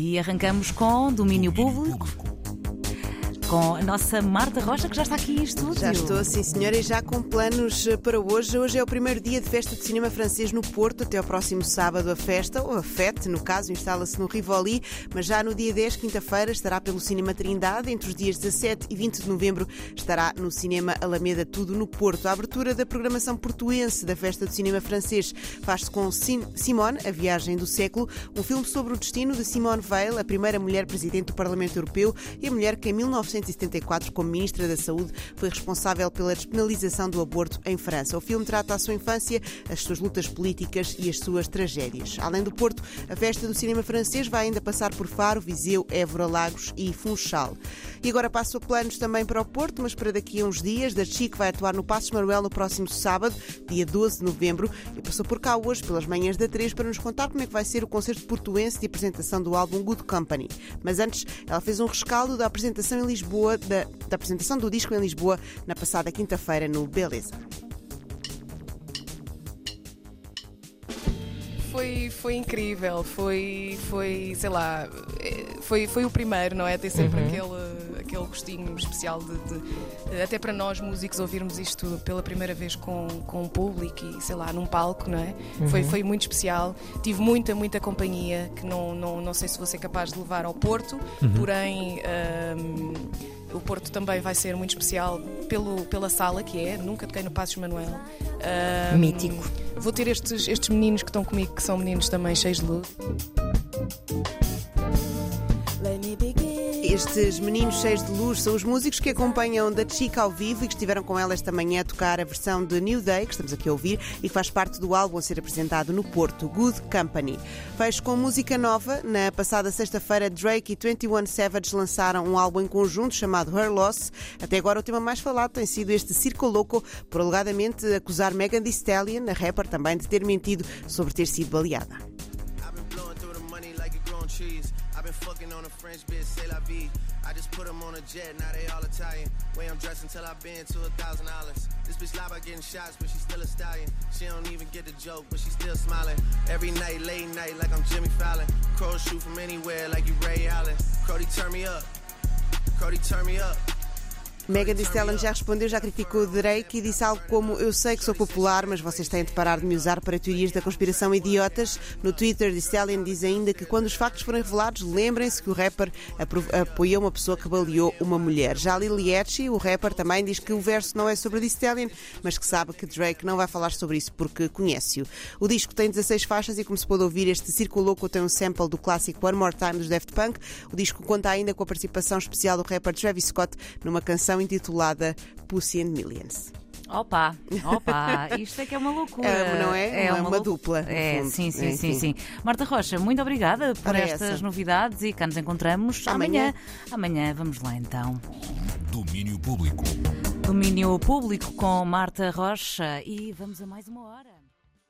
E arrancamos com domínio público com a nossa Marta Rocha, que já está aqui em estúdio. Já estou, sim senhora, e já com planos eh, para hoje. Hoje é o primeiro dia de festa de cinema francês no Porto, até ao próximo sábado a festa, ou a FET, no caso, instala-se no Rivoli, mas já no dia 10, quinta-feira, estará pelo Cinema Trindade, entre os dias 17 e 20 de novembro estará no Cinema Alameda Tudo no Porto. A abertura da programação portuense da festa de cinema francês faz-se com Simone, a viagem do século, um filme sobre o destino de Simone Veil, a primeira mulher presidente do Parlamento Europeu e a mulher que em 19 1974, como Ministra da Saúde, foi responsável pela despenalização do aborto em França. O filme trata a sua infância, as suas lutas políticas e as suas tragédias. Além do Porto, a festa do cinema francês vai ainda passar por Faro, Viseu, Évora, Lagos e Funchal. E agora passo planos também para o Porto, mas para daqui a uns dias. Da Chic vai atuar no Passos Manuel no próximo sábado, dia 12 de novembro, e passou por cá hoje, pelas manhãs da 3, para nos contar como é que vai ser o concerto portuense de apresentação do álbum Good Company. Mas antes, ela fez um rescaldo da apresentação em Lisboa Lisboa, da, da apresentação do disco em Lisboa na passada quinta-feira no Beleza. Foi, foi incrível, foi, foi, sei lá, eh, foi, foi o primeiro, não é? Tem sempre uhum. aquele, aquele gostinho especial de, de, até para nós músicos ouvirmos isto pela primeira vez com, com o público e sei lá, num palco, não é? Uhum. Foi, foi muito especial. Tive muita, muita companhia que não, não, não sei se vou ser capaz de levar ao Porto, uhum. porém. Um, o Porto também vai ser muito especial pelo, pela sala que é, nunca toquei no Passos Manuel. Um, Mítico. Vou ter estes, estes meninos que estão comigo, que são meninos também cheios de luz. Estes meninos cheios de luz são os músicos que acompanham da Chica ao vivo e que estiveram com ela esta manhã a tocar a versão de New Day, que estamos aqui a ouvir, e que faz parte do álbum a ser apresentado no Porto, Good Company. Fecho com música nova. Na passada sexta-feira, Drake e 21 Savage lançaram um álbum em conjunto chamado Her Loss. Até agora, o tema mais falado tem sido este Circo Louco, por alegadamente acusar Megan Thee Stallion, a rapper, também de ter mentido sobre ter sido baleada. I've been fucking on a French bitch, say la vie. I just put them on a jet, now they all Italian. Way I'm dressed until I've been to a thousand dollars. This bitch lie about getting shots, but she's still a stallion. She don't even get the joke, but she's still smiling. Every night, late night, like I'm Jimmy Fallon. Crows shoot from anywhere, like you Ray Allen. Cody, turn me up. Cody, turn me up. Megan Thee Stallion já respondeu, já criticou Drake e disse algo como Eu sei que sou popular, mas vocês têm de parar de me usar para teorias da conspiração idiotas. No Twitter, Thee Stallion diz ainda que quando os factos forem revelados, lembrem-se que o rapper apoiou uma pessoa que baleou uma mulher. Já Lil Yachty, o rapper, também diz que o verso não é sobre Thee Stallion, mas que sabe que Drake não vai falar sobre isso porque conhece-o. O disco tem 16 faixas e, como se pode ouvir, este Círculo Louco tem um sample do clássico One More Time dos Daft Punk. O disco conta ainda com a participação especial do rapper Travis Scott numa canção intitulada Pussy and Millions. Opa, opa, isto é que é uma loucura. É, não é? É uma, uma dupla. É, sim, sim, é, sim, sim. Marta Rocha, muito obrigada por Para estas essa. novidades e cá nos encontramos amanhã. amanhã. Amanhã vamos lá então. Domínio Público. Domínio Público com Marta Rocha e vamos a mais uma hora.